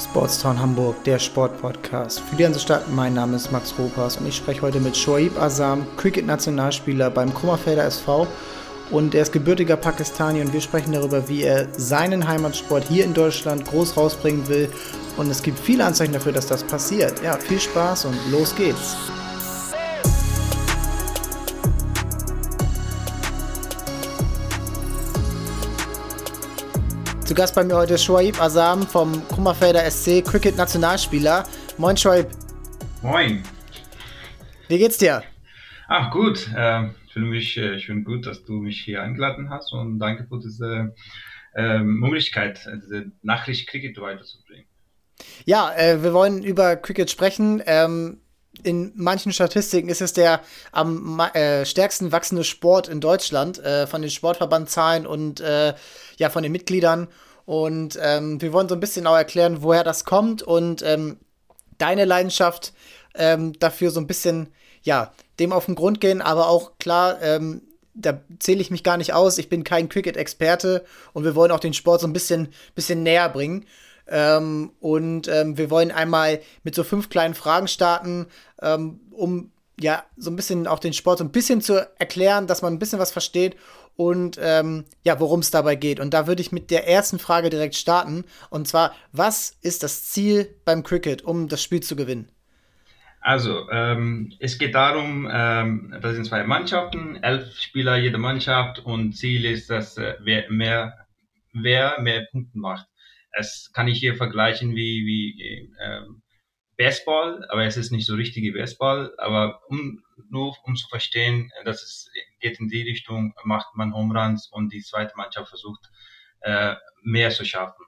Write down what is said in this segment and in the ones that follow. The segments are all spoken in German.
Sportstown Hamburg, der Sportpodcast. Für die Hansestadt, mein Name ist Max Ropas und ich spreche heute mit Shoaib Azam, Cricket-Nationalspieler beim Kummerfelder SV. Und er ist gebürtiger Pakistani und wir sprechen darüber, wie er seinen Heimatsport hier in Deutschland groß rausbringen will. Und es gibt viele Anzeichen dafür, dass das passiert. Ja, viel Spaß und los geht's. Zu Gast bei mir heute Shoaib Azam vom Kummerfelder SC, Cricket-Nationalspieler. Moin, Shoaib. Moin. Wie geht's dir? Ach, gut. Äh, ich finde mich, äh, ich finde gut, dass du mich hier eingeladen hast und danke für diese äh, Möglichkeit, diese Nachricht Cricket weiterzubringen. Ja, äh, wir wollen über Cricket sprechen. Ähm, in manchen Statistiken ist es der am äh, stärksten wachsende Sport in Deutschland äh, von den Sportverbandzahlen und äh, ja von den Mitgliedern. Und ähm, wir wollen so ein bisschen auch erklären, woher das kommt und ähm, deine Leidenschaft ähm, dafür so ein bisschen ja dem auf den Grund gehen, aber auch klar. Ähm, da zähle ich mich gar nicht aus. Ich bin kein Cricket-Experte und wir wollen auch den Sport so ein bisschen, bisschen näher bringen. Ähm, und ähm, wir wollen einmal mit so fünf kleinen Fragen starten, ähm, um ja so ein bisschen auch den Sport so ein bisschen zu erklären, dass man ein bisschen was versteht und ähm, ja, worum es dabei geht. Und da würde ich mit der ersten Frage direkt starten. Und zwar, was ist das Ziel beim Cricket, um das Spiel zu gewinnen? Also, ähm, es geht darum, ähm, das sind zwei Mannschaften, elf Spieler jede Mannschaft und Ziel ist, dass äh, wer mehr, wer mehr Punkte macht es kann ich hier vergleichen wie, wie ähm, Baseball, aber es ist nicht so richtige Baseball, aber um, nur um zu verstehen, dass es geht in die Richtung, macht man Home Runs und die zweite Mannschaft versucht äh, mehr zu schaffen.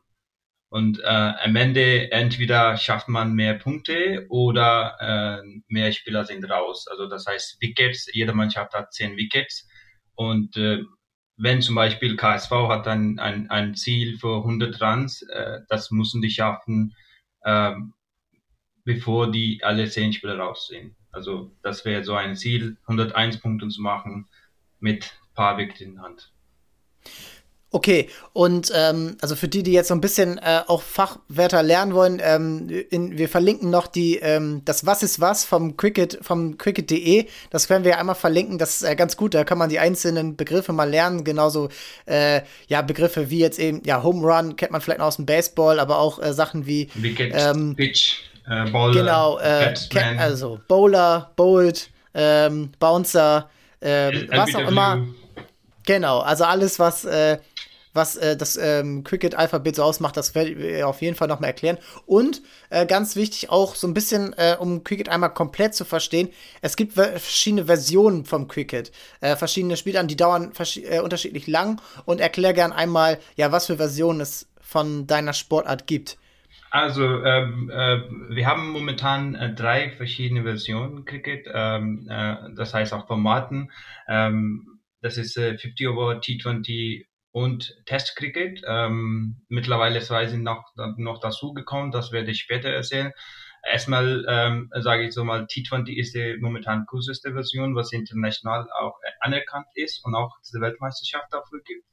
Und äh, am Ende entweder schafft man mehr Punkte oder äh, mehr Spieler sind raus. Also das heißt Wickets, jede Mannschaft hat zehn Wickets und äh, wenn zum Beispiel KSV hat ein, ein, ein Ziel für 100 Runs, äh, das müssen die schaffen, ähm, bevor die alle zehn Spieler raus sind. Also das wäre so ein Ziel, 101 Punkte zu machen mit paar Wickets in Hand. Okay, und ähm, also für die, die jetzt so ein bisschen äh, auch Fachwörter lernen wollen, ähm, in, wir verlinken noch die ähm, das Was ist was vom Cricket vom Cricket.de. Das werden wir einmal verlinken. Das ist äh, ganz gut. Da kann man die einzelnen Begriffe mal lernen. Genauso äh, ja Begriffe wie jetzt eben ja Home Run kennt man vielleicht noch aus dem Baseball, aber auch äh, Sachen wie Wicket, ähm, Pitch, äh, Bowler, genau, äh, also Bowler, Bolt, ähm, Bouncer, äh, was auch immer. Genau, also alles was äh, was äh, das ähm, Cricket-Alphabet so ausmacht, das werde ich auf jeden Fall nochmal erklären. Und äh, ganz wichtig auch so ein bisschen, äh, um Cricket einmal komplett zu verstehen, es gibt verschiedene Versionen vom Cricket. Äh, verschiedene Spiele, die dauern äh, unterschiedlich lang und erklär gern einmal, ja, was für Versionen es von deiner Sportart gibt. Also ähm, äh, wir haben momentan äh, drei verschiedene Versionen Cricket, ähm, äh, das heißt auch Formaten. Ähm, das ist äh, 50 over T20 und Testcricket. Ähm, mittlerweile zwei sind noch, noch dazugekommen, das werde ich später erzählen. Erstmal ähm, sage ich so mal, T20 ist die momentan kürzeste Version, was international auch anerkannt ist und auch diese Weltmeisterschaft dafür gibt.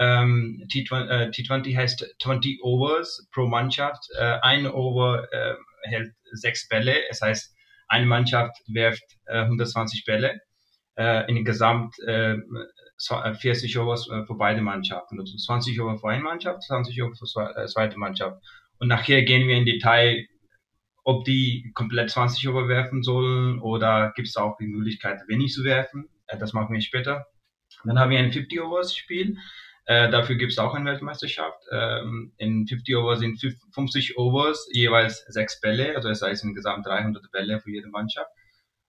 Ähm, T20, äh, T20 heißt 20 Overs pro Mannschaft. Äh, ein Over äh, hält sechs Bälle, es heißt, eine Mannschaft wirft äh, 120 Bälle. Äh, in Gesamt äh, 40 Over für beide Mannschaften. Also 20 Over für eine Mannschaft, 20 Over für die zweite Mannschaft. Und nachher gehen wir in Detail, ob die komplett 20 Over werfen sollen oder gibt es auch die Möglichkeit, wenig zu werfen. Das machen wir später. Dann haben wir ein 50 Overs Spiel. Äh, dafür gibt es auch eine Weltmeisterschaft. Ähm, in 50 Over sind 50 Overs, jeweils sechs Bälle, also das heißt insgesamt 300 Bälle für jede Mannschaft.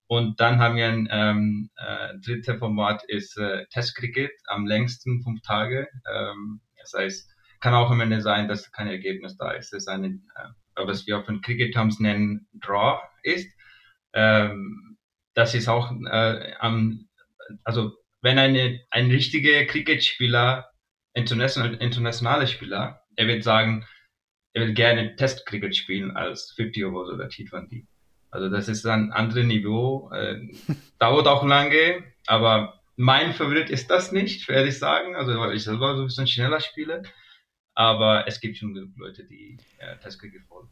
Und dann haben wir ein ähm, äh, dritter Format ist äh, Testcricket, am längsten fünf Tage. Ähm, das heißt, kann auch am Ende sein, dass kein Ergebnis da ist. Das ist eine, äh, was wir auf den Cricket Terms nennen, Draw ist. Ähm, das ist auch äh, am, also wenn eine, ein richtiger Cricket-Spieler, international, internationaler Spieler, er wird sagen, er will gerne Test-Cricket spielen als 50 Overs oder T20. Also das ist ein anderes Niveau. Äh, dauert auch lange, aber mein Favorit ist das nicht, werde ich sagen. Also weil ich selber so ein bisschen schneller spiele. aber es gibt schon genug Leute, die äh, Testcricket folgen.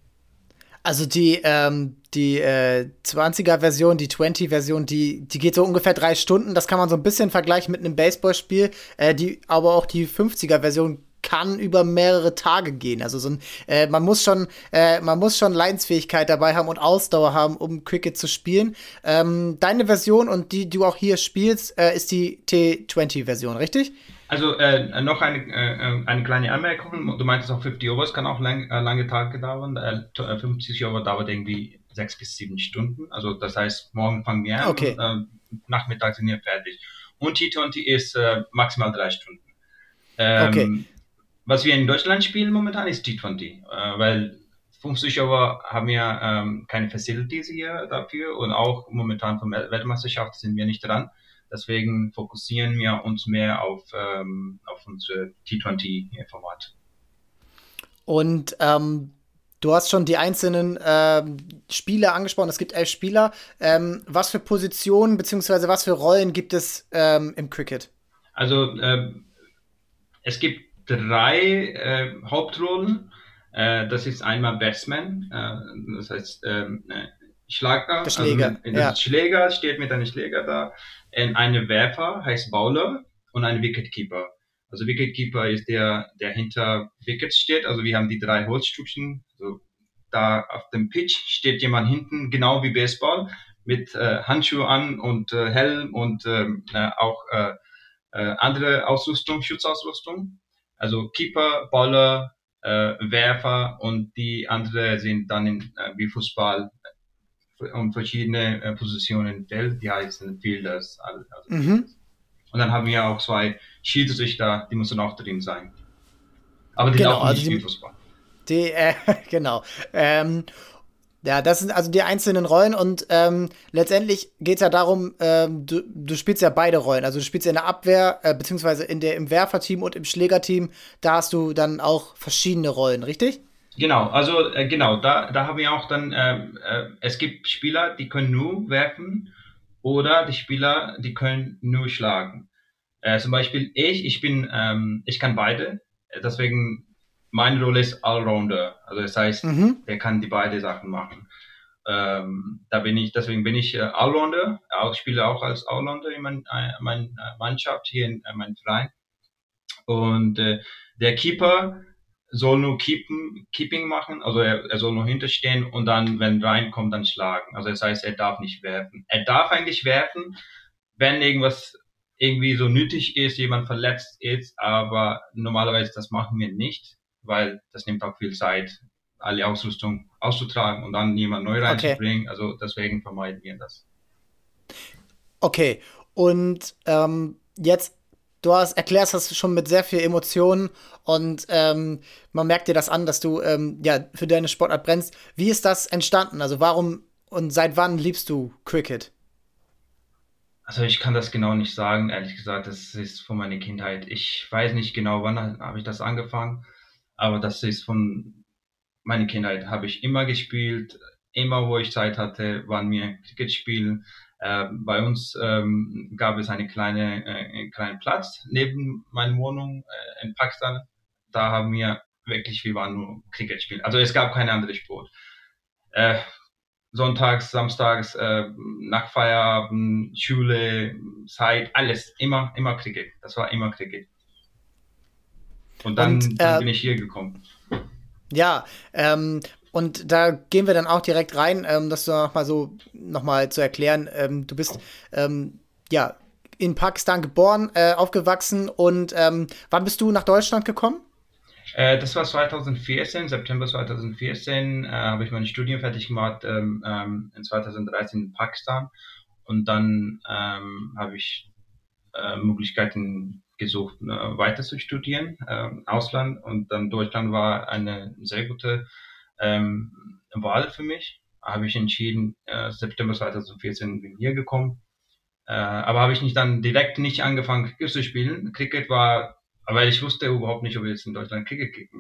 Also die, ähm, die äh, 20er-Version, die 20-Version, die, die geht so ungefähr drei Stunden. Das kann man so ein bisschen vergleichen mit einem Baseballspiel. Äh, die, aber auch die 50er-Version kann über mehrere Tage gehen. Also so ein, äh, man muss schon, äh, man muss schon Leidensfähigkeit dabei haben und Ausdauer haben, um Cricket zu spielen. Ähm, deine Version und die, die du auch hier spielst, äh, ist die T20-Version, richtig? Also äh, noch eine, äh, eine kleine Anmerkung. Du meintest auch 50 Overs kann auch lang, äh, lange Tage dauern. Äh, 50 Over dauert irgendwie sechs bis sieben Stunden. Also das heißt, morgen fangen wir an okay. und äh, Nachmittag sind wir fertig. Und T20 ist äh, maximal drei Stunden. Ähm, okay. Was wir in Deutschland spielen momentan ist T20, äh, weil 50 Over haben wir ähm, keine Facilities hier dafür und auch momentan von Weltmeisterschaft sind wir nicht dran. Deswegen fokussieren wir uns mehr auf, ähm, auf unsere T20-Format. Und ähm, du hast schon die einzelnen ähm, Spieler angesprochen. Es gibt elf Spieler. Ähm, was für Positionen bzw. was für Rollen gibt es ähm, im Cricket? Also äh, es gibt drei äh, Hauptrollen. Äh, das ist einmal Batsman, äh, das heißt ähm, äh, Schlager. Der Schläger. Also, ja. Schläger steht mit einem Schläger da. Und eine Werfer heißt Bowler und ein Wicketkeeper. Also Wicketkeeper ist der, der hinter Wickets steht. Also wir haben die drei Holzstückchen. Also da auf dem Pitch steht jemand hinten, genau wie Baseball, mit äh, Handschuhe an und äh, Helm und ähm, äh, auch äh, äh, andere Ausrüstung, Schutzausrüstung. Also Keeper, Bowler, äh, Werfer und die andere sind dann in, äh, wie Fußball um verschiedene äh, Positionen Feld, die heißen Fielders. Also mhm. Und dann haben wir auch zwei Schiedsrichter, die müssen auch drin sein. Aber die genau, laufen nicht also die, Fußball. Die, äh, genau. Ähm, ja, das sind also die einzelnen Rollen und ähm, letztendlich geht es ja darum, ähm, du, du, spielst ja beide Rollen. Also du spielst ja in der Abwehr, äh, beziehungsweise in der, im Werferteam und im Schlägerteam, da hast du dann auch verschiedene Rollen, richtig? Genau, also äh, genau, da, da haben wir auch dann, äh, äh, es gibt Spieler, die können nur werfen oder die Spieler, die können nur schlagen. Äh, zum Beispiel ich, ich bin, ähm, ich kann beide, deswegen meine Rolle ist Allrounder, also das heißt, mhm. der kann die beide Sachen machen. Ähm, da bin ich, deswegen bin ich äh, Allrounder, auch spiele auch als Allrounder in mein, äh, mein äh, Mannschaft hier in äh, meinem Verein. Und äh, der Keeper, soll nur keepen, Keeping machen, also er, er soll nur hinterstehen und dann, wenn reinkommt, dann schlagen. Also das heißt, er darf nicht werfen. Er darf eigentlich werfen, wenn irgendwas irgendwie so nötig ist, jemand verletzt ist, aber normalerweise das machen wir nicht, weil das nimmt auch viel Zeit, alle Ausrüstung auszutragen und dann jemand neu reinzubringen. Okay. Also deswegen vermeiden wir das. Okay, und ähm, jetzt du hast erklärst das schon mit sehr viel Emotionen und ähm, man merkt dir das an, dass du ähm, ja für deine Sportart brennst. Wie ist das entstanden? Also warum und seit wann liebst du Cricket? Also ich kann das genau nicht sagen, ehrlich gesagt. Das ist von meiner Kindheit. Ich weiß nicht genau, wann habe ich das angefangen, aber das ist von meiner Kindheit. Habe ich immer gespielt, immer wo ich Zeit hatte, waren wir Cricket spielen. Äh, bei uns ähm, gab es eine kleine, äh, einen kleinen Platz neben meiner Wohnung äh, in Pakistan. Da haben wir wirklich, wir waren nur Cricket spielen. Also es gab keine andere Sport. Äh, sonntags, samstags, äh, nach Feierabend, Schule, Zeit, alles, immer, immer Cricket. Das war immer Cricket. Und dann, Und, dann äh, bin ich hier gekommen. Ja, ähm, und da gehen wir dann auch direkt rein, ähm, das noch mal so noch mal zu erklären. Ähm, du bist ähm, ja in Pakistan geboren, äh, aufgewachsen und ähm, wann bist du nach Deutschland gekommen? Äh, das war 2014, September 2014 äh, habe ich mein Studium fertig gemacht, ähm, ähm, in 2013 in Pakistan und dann habe ich äh, Möglichkeiten gesucht, äh, weiter zu studieren, Ausland und dann Deutschland war eine sehr gute ähm, Wahl für mich. Habe ich entschieden, äh, September 2014 bin hier gekommen. Äh, aber habe ich nicht dann direkt nicht angefangen, Cricket zu spielen. Cricket war, weil ich wusste überhaupt nicht, ob es in Deutschland Cricket gibt.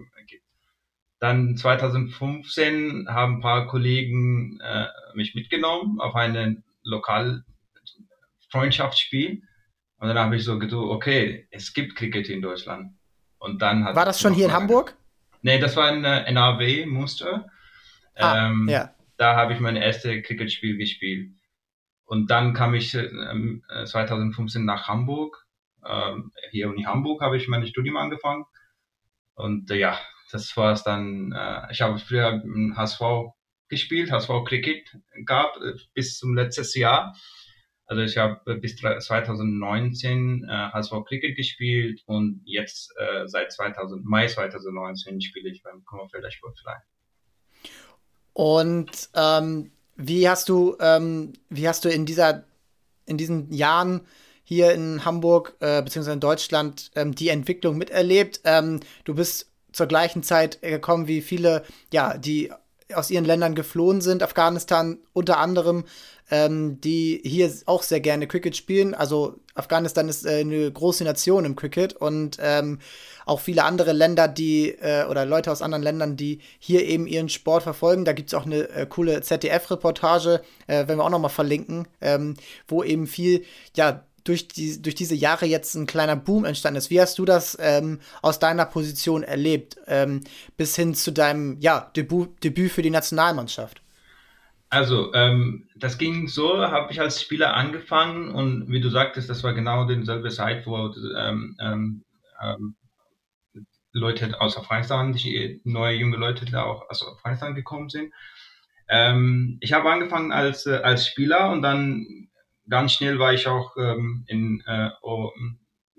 Dann 2015 haben ein paar Kollegen äh, mich mitgenommen auf ein lokal Freundschaftsspiel. Und dann habe ich so gedacht, okay, es gibt Cricket in Deutschland. Und dann hat War das schon hier in Hamburg? Nee, das war ein äh, NRW-Muster. Ah, ähm, ja. Da habe ich mein erstes Cricket-Spiel gespielt. Und dann kam ich äh, 2015 nach Hamburg. Ähm, hier in Hamburg habe ich mein Studium angefangen. Und äh, ja, das war es dann. Äh, ich habe früher HSV gespielt, HSV Cricket gab äh, bis zum letztes Jahr. Also ich habe äh, bis 2019 äh, HSV Cricket gespielt und jetzt äh, seit 2000, Mai 2019 spiele ich beim Kummerfelder Sportverein. Und ähm, wie hast du, ähm, wie hast du in dieser, in diesen Jahren hier in Hamburg äh, beziehungsweise in Deutschland ähm, die Entwicklung miterlebt? Ähm, du bist zur gleichen Zeit gekommen wie viele, ja, die aus ihren Ländern geflohen sind, Afghanistan unter anderem, ähm, die hier auch sehr gerne Cricket spielen. Also Afghanistan ist äh, eine große Nation im Cricket und ähm, auch viele andere Länder, die äh, oder Leute aus anderen Ländern, die hier eben ihren Sport verfolgen. Da gibt es auch eine äh, coole ZDF-Reportage, äh, wenn wir auch noch mal verlinken, ähm, wo eben viel ja durch, die, durch diese Jahre jetzt ein kleiner Boom entstanden ist. Wie hast du das ähm, aus deiner Position erlebt, ähm, bis hin zu deinem ja, Debüt, Debüt für die Nationalmannschaft? Also, ähm, das ging so, habe ich als Spieler angefangen und wie du sagtest, das war genau dieselbe Zeit, wo ähm, ähm, ähm, Leute aus Afghanistan, neue junge Leute, die auch aus Afghanistan gekommen sind. Ähm, ich habe angefangen als, äh, als Spieler und dann ganz schnell war ich auch ähm, in, äh, oh,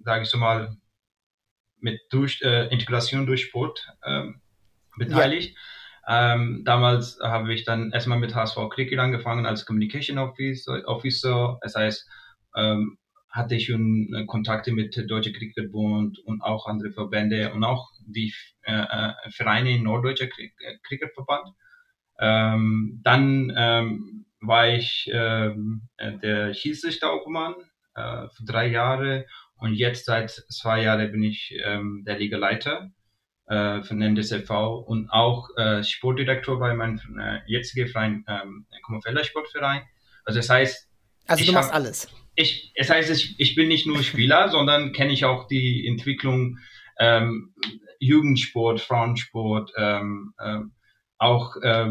sage ich so mal, mit durch, äh, Integration durch Sport ähm, beteiligt. Ja. Ähm, damals habe ich dann erstmal mit HSV Cricket angefangen als Communication Officer. Officer. Das heißt, ähm, hatte ich schon äh, Kontakte mit Deutsche Cricketbund und auch andere Verbände und auch die äh, äh Vereine in Norddeutscher Cricketverband. Ähm, dann ähm, war ich ähm, äh, der Schiedsrichterobmann äh, für drei Jahre und jetzt seit zwei Jahren bin ich ähm, der Ligaleiter äh, von NDSV und auch äh, Sportdirektor bei meinem äh, jetzigen Verein, ähm, Kummerfelder Sportverein. Also das heißt, also du machst hab, alles. Ich, es heißt, ich, ich bin nicht nur Spieler, sondern kenne ich auch die Entwicklung ähm, Jugendsport, Frauensport, ähm, ähm, auch äh,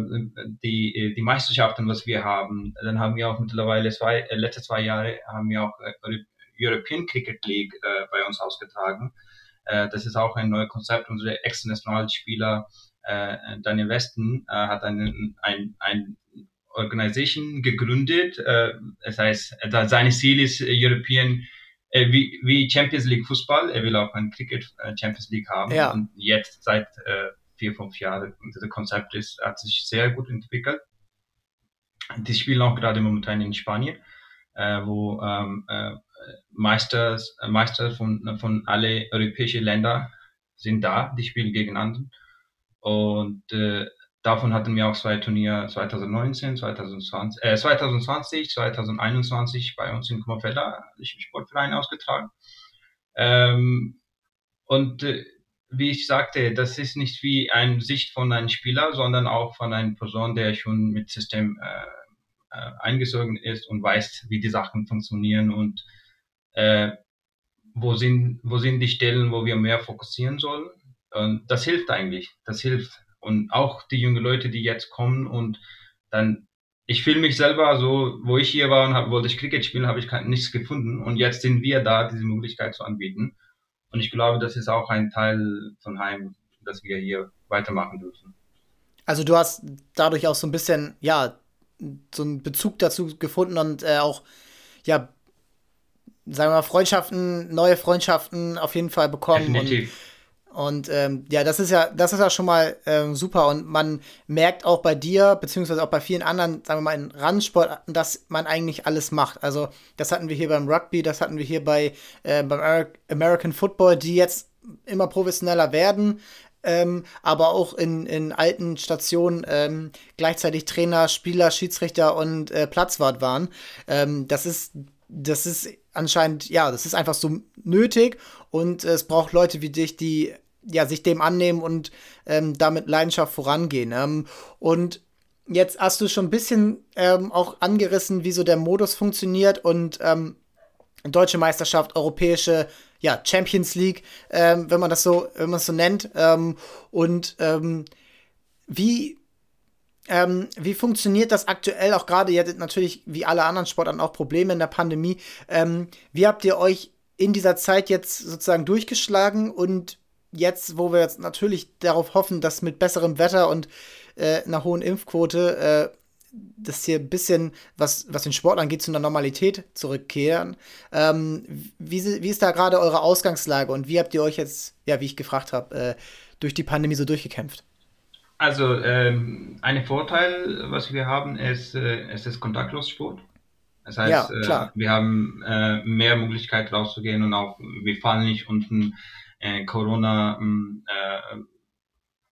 die, die Meisterschaften, was wir haben. Dann haben wir auch mittlerweile zwei, äh, letzte zwei Jahre haben wir auch äh, European Cricket League äh, bei uns ausgetragen. Äh, das ist auch ein neues Konzept. Unsere Ex-Nationalspieler äh, Daniel Westen äh, hat einen, ein, ein Organisation gegründet. Äh, das heißt, seine Ziel ist European äh, wie, wie Champions League Fußball. Er will auch ein Cricket äh, Champions League haben. Ja. Und jetzt seit äh, vier, fünf Jahre. Das Konzept ist, hat sich sehr gut entwickelt. Die spielen auch gerade momentan in Spanien, äh, wo ähm, äh, Meisters, äh, Meister von, von alle europäischen Länder sind da, die spielen gegeneinander. Und äh, davon hatten wir auch zwei Turniere 2019, 2020, äh, 2020, 2021 bei uns in Kummerfelder, Sportverein ausgetragen. Ähm, und äh, wie ich sagte, das ist nicht wie eine Sicht von einem Spieler, sondern auch von einer Person, der schon mit System äh, äh, eingesogen ist und weiß, wie die Sachen funktionieren und äh, wo sind wo sind die Stellen, wo wir mehr fokussieren sollen. Und das hilft eigentlich, das hilft. Und auch die jungen Leute, die jetzt kommen und dann ich fühle mich selber so, wo ich hier war und hab, wollte ich Cricket spielen, habe ich kein, nichts gefunden. Und jetzt sind wir da, diese Möglichkeit zu anbieten. Und ich glaube, das ist auch ein Teil von Heim, dass wir hier weitermachen dürfen. Also du hast dadurch auch so ein bisschen, ja, so einen Bezug dazu gefunden und äh, auch, ja, sagen wir mal, Freundschaften, neue Freundschaften auf jeden Fall bekommen. Definitiv. Und und ähm, ja, das ist ja, das ist ja schon mal ähm, super. Und man merkt auch bei dir, beziehungsweise auch bei vielen anderen, sagen wir mal, in Randsport, dass man eigentlich alles macht. Also, das hatten wir hier beim Rugby, das hatten wir hier bei äh, beim American Football, die jetzt immer professioneller werden. Ähm, aber auch in, in alten Stationen ähm, gleichzeitig Trainer, Spieler, Schiedsrichter und äh, Platzwart waren. Ähm, das ist das ist anscheinend, ja, das ist einfach so nötig und es braucht Leute wie dich, die ja sich dem annehmen und ähm, damit Leidenschaft vorangehen. Ähm, und jetzt hast du schon ein bisschen ähm, auch angerissen, wie so der Modus funktioniert und ähm, deutsche Meisterschaft, europäische ja, Champions League, ähm, wenn man das so, wenn man es so nennt. Ähm, und ähm, wie, ähm, wie funktioniert das aktuell auch gerade? Ihr hattet natürlich wie alle anderen Sportarten auch Probleme in der Pandemie. Ähm, wie habt ihr euch in dieser Zeit jetzt sozusagen durchgeschlagen und jetzt, wo wir jetzt natürlich darauf hoffen, dass mit besserem Wetter und äh, einer hohen Impfquote äh, das hier ein bisschen, was, was den Sport angeht, zu einer Normalität zurückkehren. Ähm, wie, wie ist da gerade eure Ausgangslage und wie habt ihr euch jetzt, ja, wie ich gefragt habe, äh, durch die Pandemie so durchgekämpft? Also, ähm, ein Vorteil, was wir haben, ist, äh, es ist kontaktlos Sport. Das heißt, ja, äh, wir haben äh, mehr Möglichkeit rauszugehen und auch, wir fallen nicht unten äh, Corona, ähm, äh,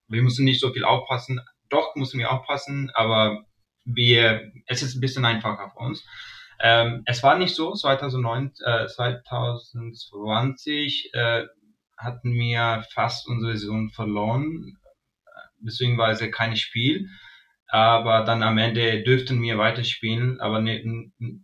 wir müssen nicht so viel aufpassen. Doch müssen wir aufpassen, aber wir, es ist ein bisschen einfacher für uns. Ähm, es war nicht so, 2009, äh, 2020 äh, hatten wir fast unsere Saison verloren, beziehungsweise kein Spiel. Aber dann am Ende dürften wir weiterspielen, aber nicht,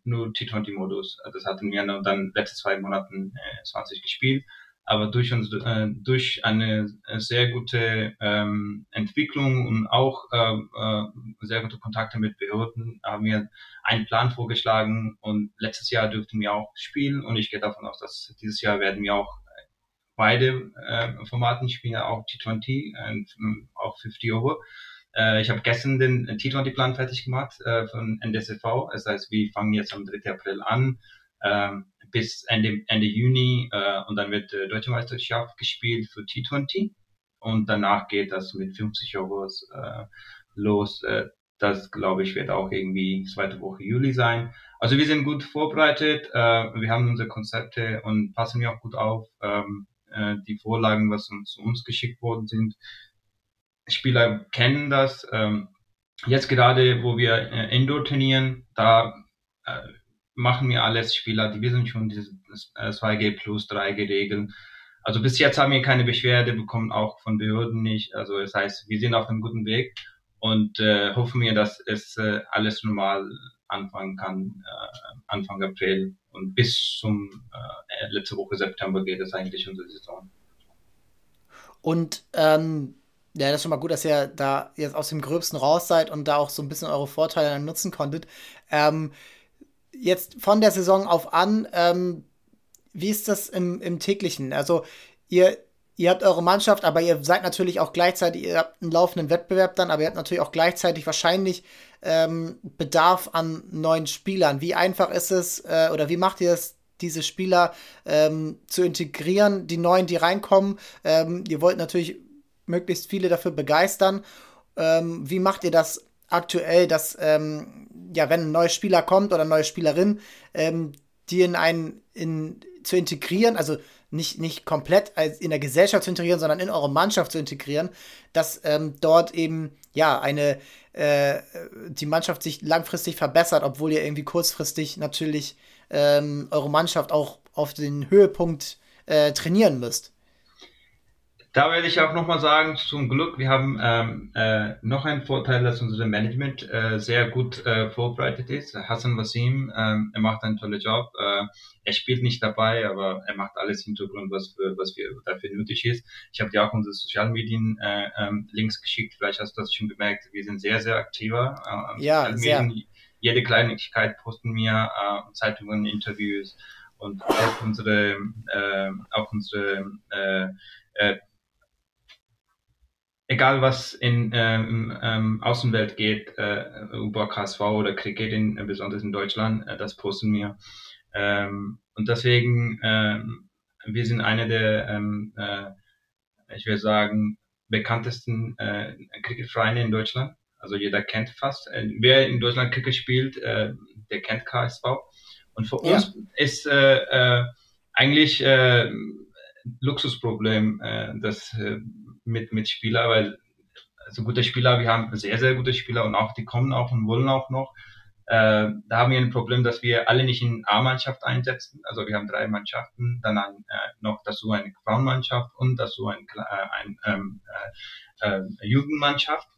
nur T20-Modus. Das hatten wir dann letzte zwei Monaten äh, 20 gespielt aber durch, unsere, äh, durch eine sehr gute ähm, Entwicklung und auch äh, äh, sehr gute Kontakte mit Behörden haben wir einen Plan vorgeschlagen und letztes Jahr dürften wir auch spielen und ich gehe davon aus, dass dieses Jahr werden wir auch beide äh, Formaten spielen, auch T20 und auch 50 Over. Äh, ich habe gestern den T20-Plan fertig gemacht äh, von NDSV, das heißt, wir fangen jetzt am 3. April an. Ähm, bis Ende, Ende Juni äh, und dann wird äh, Deutsche Meisterschaft gespielt für T20 und danach geht das mit 50 Euros äh, los. Äh, das glaube ich wird auch irgendwie zweite Woche Juli sein. Also wir sind gut vorbereitet, äh, wir haben unsere Konzepte und passen wir auch gut auf. Ähm, äh, die Vorlagen, was uns zu uns geschickt worden sind. Spieler kennen das. Ähm, jetzt gerade, wo wir äh, Indoor trainieren, da äh, machen wir alles Spieler, die wissen schon diese 2G plus 3G Regeln. Also bis jetzt haben wir keine Beschwerde bekommen, auch von Behörden nicht. Also das heißt, wir sind auf einem guten Weg und äh, hoffen wir, dass es äh, alles normal anfangen kann, äh, Anfang April und bis zum äh, letzte Woche September geht es eigentlich unsere Saison. Und ähm, ja, das ist schon mal gut, dass ihr da jetzt aus dem Gröbsten raus seid und da auch so ein bisschen eure Vorteile nutzen konntet. Ähm, jetzt von der Saison auf an, ähm, wie ist das im, im täglichen? Also ihr, ihr habt eure Mannschaft, aber ihr seid natürlich auch gleichzeitig, ihr habt einen laufenden Wettbewerb dann, aber ihr habt natürlich auch gleichzeitig wahrscheinlich ähm, Bedarf an neuen Spielern. Wie einfach ist es äh, oder wie macht ihr es, diese Spieler ähm, zu integrieren, die neuen, die reinkommen? Ähm, ihr wollt natürlich möglichst viele dafür begeistern. Ähm, wie macht ihr das aktuell, dass, ähm, ja, wenn ein neuer Spieler kommt oder eine neue Spielerin, ähm, die in einen, in, zu integrieren, also nicht, nicht komplett in der Gesellschaft zu integrieren, sondern in eure Mannschaft zu integrieren, dass ähm, dort eben, ja, eine, äh, die Mannschaft sich langfristig verbessert, obwohl ihr irgendwie kurzfristig natürlich ähm, eure Mannschaft auch auf den Höhepunkt äh, trainieren müsst. Da werde ich auch nochmal sagen, zum Glück, wir haben ähm, äh, noch einen Vorteil, dass unser Management äh, sehr gut äh, vorbereitet ist. Hassan Wasim, ähm, er macht einen tollen Job. Äh, er spielt nicht dabei, aber er macht alles Hintergrund, was, für, was wir, dafür nötig ist. Ich habe dir auch unsere Sozialmedien äh, ähm, Links geschickt, vielleicht hast du das schon bemerkt. Wir sind sehr, sehr aktiver. Äh, ja, sehr. Jede Kleinigkeit posten wir, äh, Zeitungen, Interviews und auch unsere, äh, auch unsere äh, äh, egal was in ähm, ähm, Außenwelt geht, äh, über KSV oder Cricket, in, äh, besonders in Deutschland, äh, das posten wir. Ähm, und deswegen, ähm, wir sind eine der, ähm, äh, ich würde sagen, bekanntesten äh, Cricketvereine in Deutschland. Also jeder kennt fast. Äh, wer in Deutschland Cricket spielt, äh, der kennt KSV. Und für ja. uns ist eigentlich Luxusproblem, dass mit, mit Spieler, weil also gute Spieler, wir haben sehr, sehr gute Spieler und auch die kommen auch und wollen auch noch. Äh, da haben wir ein Problem, dass wir alle nicht in A-Mannschaft einsetzen. Also wir haben drei Mannschaften, dann ein, äh, noch dazu eine Frauenmannschaft und dazu ein, äh, ein ähm, äh, äh, Jugendmannschaft.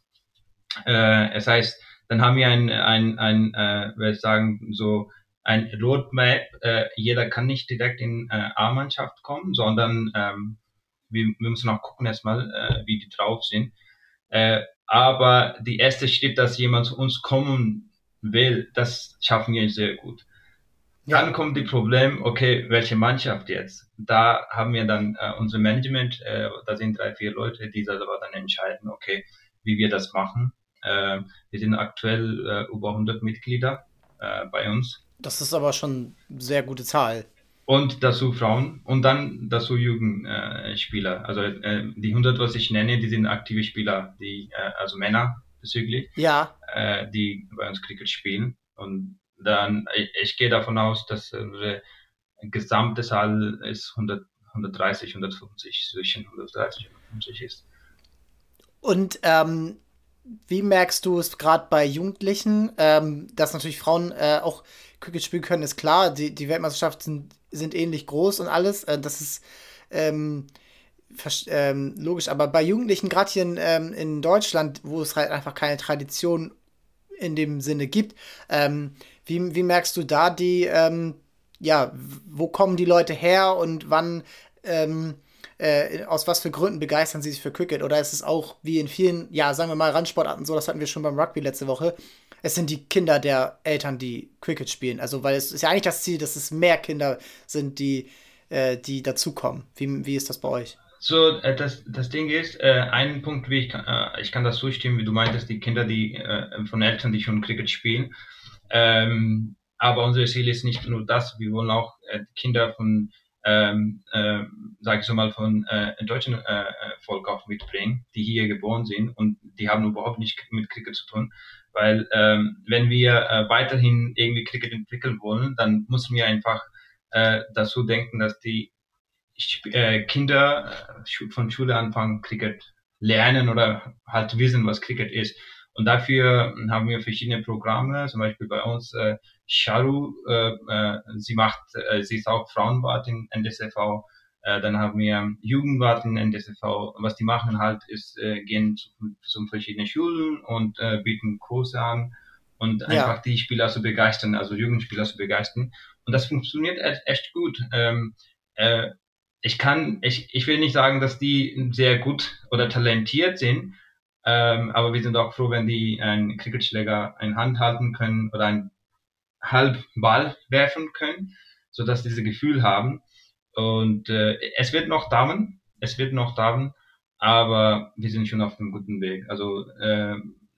Äh, es heißt, dann haben wir ein, ein, ein äh, würde ich sagen, so ein Roadmap. Äh, jeder kann nicht direkt in A-Mannschaft kommen, sondern ähm, wir, wir müssen auch gucken erstmal, äh, wie die drauf sind. Äh, aber die erste Schritt, dass jemand zu uns kommen will, das schaffen wir sehr gut. Ja. Dann kommt die Problem, okay, welche Mannschaft jetzt? Da haben wir dann äh, unser Management, äh, da sind drei, vier Leute, die aber dann entscheiden, okay, wie wir das machen. Äh, wir sind aktuell äh, über 100 Mitglieder äh, bei uns. Das ist aber schon eine sehr gute Zahl. Und dazu Frauen und dann dazu Jugendspieler. Äh, also äh, die 100, was ich nenne, die sind aktive Spieler, die äh, also Männer bezüglich, ja. äh, die bei uns Cricket spielen. Und dann, ich, ich gehe davon aus, dass unsere gesamte Zahl ist 100, 130, 150, zwischen 130 und 150 ist. Und ähm, wie merkst du es gerade bei Jugendlichen, ähm, dass natürlich Frauen äh, auch Cricket spielen können, ist klar. Die, die Weltmeisterschaften sind, ähnlich groß und alles. Äh, das ist ähm, ähm, logisch. Aber bei Jugendlichen, gerade hier in, ähm, in Deutschland, wo es halt einfach keine Tradition in dem Sinne gibt, ähm, wie, wie merkst du da die, ähm, ja, wo kommen die Leute her und wann äh, aus was für Gründen begeistern sie sich für Cricket? Oder ist es auch wie in vielen, ja, sagen wir mal, Randsportarten so, das hatten wir schon beim Rugby letzte Woche, es sind die Kinder der Eltern, die Cricket spielen. Also, weil es ist ja eigentlich das Ziel, dass es mehr Kinder sind, die, äh, die dazukommen. Wie, wie ist das bei euch? So, äh, das, das Ding ist, äh, ein Punkt, wie ich kann, äh, ich kann das zustimmen, wie du meintest, die Kinder, die äh, von Eltern, die schon Cricket spielen. Ähm, aber unser Ziel ist nicht nur das, wir wollen auch äh, Kinder von ähm, äh, sage ich so mal, von äh, deutschen äh, äh, Volk auch mitbringen, die hier geboren sind und die haben überhaupt nicht mit Cricket zu tun. Weil ähm, wenn wir äh, weiterhin irgendwie Cricket entwickeln wollen, dann müssen wir einfach äh, dazu denken, dass die äh, Kinder äh, von Schule anfangen, Cricket lernen oder halt wissen, was Cricket ist. Und dafür haben wir verschiedene Programme, zum Beispiel bei uns äh, Sharu, äh, äh, sie macht, äh, sie ist auch Frauenwart in NDSV. Äh, dann haben wir Jugendwart in NDSV. Was die machen halt, ist, äh, gehen zu, zu verschiedenen Schulen und äh, bieten Kurse an und ja. einfach die Spieler zu begeistern, also Jugendspieler zu begeistern. Und das funktioniert echt, echt gut. Ähm, äh, ich kann, ich, ich will nicht sagen, dass die sehr gut oder talentiert sind, ähm, aber wir sind auch froh, wenn die einen Cricketschläger in Hand halten können oder einen Halbball werfen können, so dass diese Gefühl haben. Und äh, es wird noch dauern, es wird noch dauern, aber wir sind schon auf einem guten Weg. Also äh,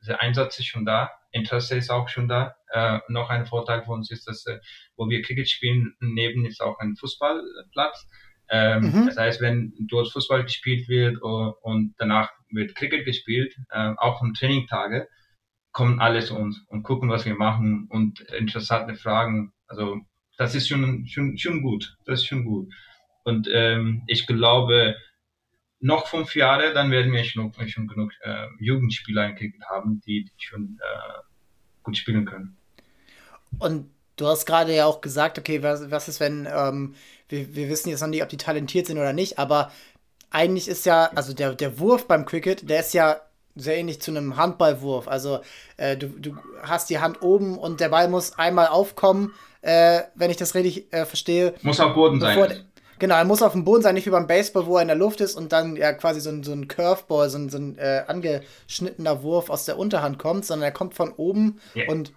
der Einsatz ist schon da, Interesse ist auch schon da. Äh, noch ein Vorteil für uns ist, dass äh, wo wir Cricket spielen, neben ist auch ein Fußballplatz. Ähm, mhm. Das heißt, wenn dort Fußball gespielt wird und danach wird Cricket gespielt, äh, auch am Trainingtage, kommen alle zu uns und gucken, was wir machen und interessante Fragen. Also das ist schon, schon, schon gut. Das ist schon gut. Und ähm, ich glaube, noch fünf Jahre, dann werden wir schon, schon genug äh, Jugendspieler in Cricket haben, die, die schon äh, gut spielen können. Und du hast gerade ja auch gesagt, okay, was, was ist, wenn ähm, wir, wir wissen jetzt noch nicht, ob die talentiert sind oder nicht, aber eigentlich ist ja, also der, der Wurf beim Cricket, der ist ja sehr ähnlich zu einem Handballwurf. Also äh, du, du hast die Hand oben und der Ball muss einmal aufkommen, äh, wenn ich das richtig äh, verstehe. Muss auf Boden sein. Genau, er muss auf dem Boden sein, nicht wie beim Baseball, wo er in der Luft ist und dann ja quasi so ein, so ein Curveball, so ein, so ein äh, angeschnittener Wurf aus der Unterhand kommt, sondern er kommt von oben yeah. und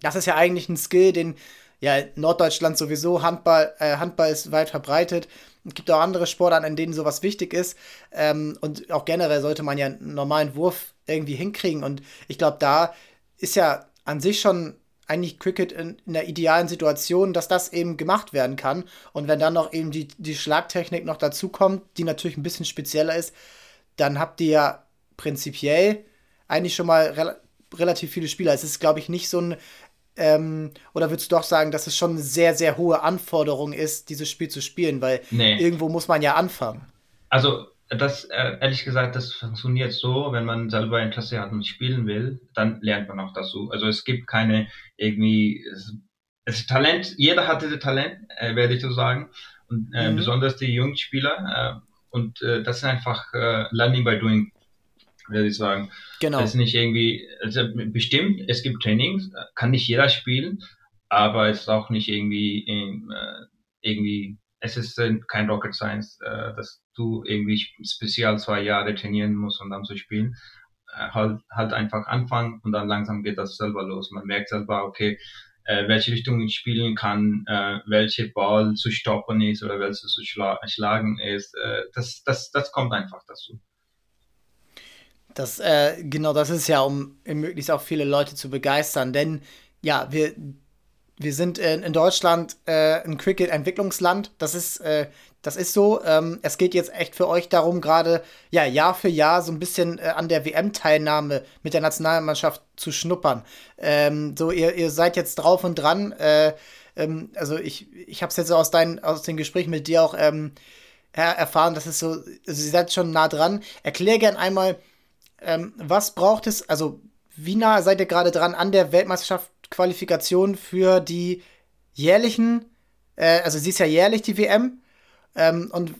das ist ja eigentlich ein Skill, den ja, Norddeutschland sowieso, Handball, äh, Handball ist weit verbreitet. Es gibt auch andere Sportarten, in denen sowas wichtig ist. Ähm, und auch generell sollte man ja einen normalen Wurf irgendwie hinkriegen. Und ich glaube, da ist ja an sich schon eigentlich Cricket in, in, der idealen Situation, dass das eben gemacht werden kann. Und wenn dann noch eben die, die Schlagtechnik noch dazu kommt, die natürlich ein bisschen spezieller ist, dann habt ihr ja prinzipiell eigentlich schon mal re relativ viele Spieler. Es ist, glaube ich, nicht so ein ähm, oder würdest du doch sagen, dass es schon eine sehr, sehr hohe Anforderung ist, dieses Spiel zu spielen? Weil nee. irgendwo muss man ja anfangen. Also, das, äh, ehrlich gesagt, das funktioniert so, wenn man selber Interesse hat und spielen will, dann lernt man auch dazu. Also, es gibt keine irgendwie, es, es Talent, jeder hat dieses Talent, äh, werde ich so sagen. Und äh, mhm. besonders die jungen Spieler. Äh, und äh, das ist einfach äh, Learning by Doing würde ich sagen. Genau. Das ist nicht irgendwie, also bestimmt, es gibt Trainings, kann nicht jeder spielen, aber es ist auch nicht irgendwie, äh, irgendwie, es ist kein Rocket Science, äh, dass du irgendwie speziell zwei Jahre trainieren musst, um dann zu spielen. Äh, halt, halt einfach anfangen und dann langsam geht das selber los. Man merkt selber, okay, äh, welche Richtung ich spielen kann, äh, welche Ball zu stoppen ist oder welche zu schla schlagen ist. Äh, das, das, das kommt einfach dazu. Das, äh, genau, das ist ja, um möglichst auch viele Leute zu begeistern. Denn ja, wir, wir sind in, in Deutschland äh, ein Cricket-Entwicklungsland. Das ist, äh, das ist so. Ähm, es geht jetzt echt für euch darum, gerade ja, Jahr für Jahr so ein bisschen äh, an der WM-Teilnahme mit der Nationalmannschaft zu schnuppern. Ähm, so, ihr, ihr seid jetzt drauf und dran. Äh, ähm, also ich, ich habe es jetzt aus, dein, aus den Gesprächen mit dir auch ähm, erfahren, dass es so, also ihr seid schon nah dran. Erklär gern einmal, ähm, was braucht es, also wie nah seid ihr gerade dran an der Weltmeisterschaft Qualifikation für die jährlichen, äh, also sie ist ja jährlich die WM. Ähm, und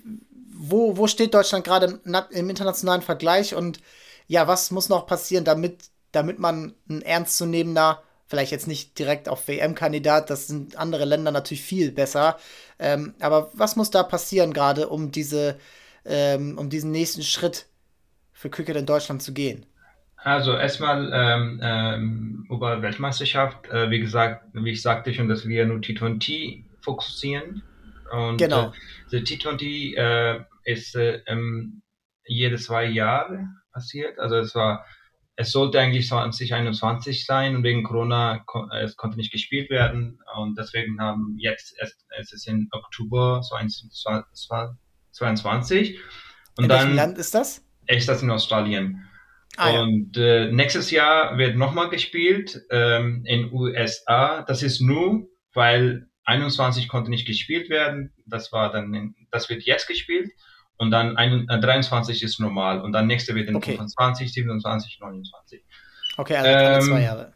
wo, wo steht Deutschland gerade im, im, internationalen Vergleich und ja, was muss noch passieren, damit, damit man ein ernstzunehmender, vielleicht jetzt nicht direkt auf WM-Kandidat, das sind andere Länder natürlich viel besser, ähm, aber was muss da passieren gerade, um diese, ähm, um diesen nächsten Schritt für Cricket in Deutschland zu gehen? Also erstmal ähm, ähm, über Weltmeisterschaft. Äh, wie gesagt, wie ich sagte schon, dass wir nur T20 fokussieren. Und genau. Äh, T20 äh, ist äh, ähm, jede zwei Jahre passiert. Also es war, es sollte eigentlich 2021 sein und wegen Corona ko es konnte nicht gespielt werden und deswegen haben jetzt es, es ist in Oktober 2022 und in dann welchem Land ist das? Ist das in Australien? Ah, und ja. äh, nächstes Jahr wird nochmal gespielt ähm, in USA. Das ist nur, weil 21 konnte nicht gespielt werden. Das war dann, in, das wird jetzt gespielt. Und dann ein, äh, 23 ist normal. Und dann nächste wird in okay. 25, 27, 29. Okay, also ähm, zwei Jahre.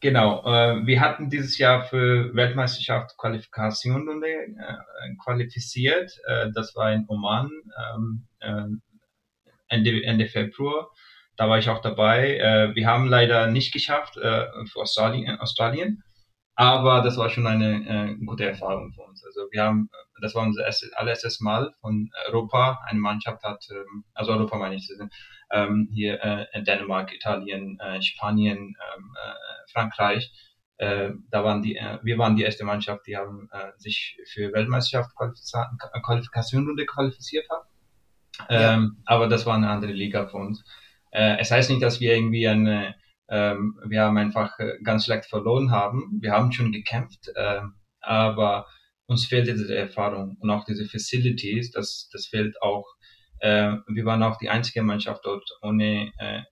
Genau. Äh, wir hatten dieses Jahr für Weltmeisterschaft Qualifikationsrunde äh, qualifiziert. Äh, das war in Oman ähm, äh, Ende, Ende Februar. Da war ich auch dabei. Äh, wir haben leider nicht geschafft äh, für Australien, Australien, aber das war schon eine äh, gute Erfahrung für uns. Also wir haben, das war unser erstes, allererstes Mal von Europa. Eine Mannschaft hat, ähm, also Europa meine ich, ähm, hier äh, Dänemark, Italien, äh, Spanien, ähm, äh, Frankreich. Äh, da waren die, äh, wir waren die erste Mannschaft, die haben äh, sich für Weltmeisterschaft Qualifikationsrunde qualifiziert hat. Ja. Ähm, aber das war eine andere Liga für uns. Äh, es heißt nicht, dass wir irgendwie eine, ähm, wir haben einfach äh, ganz schlecht verloren haben. Wir haben schon gekämpft, äh, aber uns fehlt diese Erfahrung und auch diese Facilities, das, das fehlt auch. Äh, wir waren auch die einzige Mannschaft dort ohne, äh,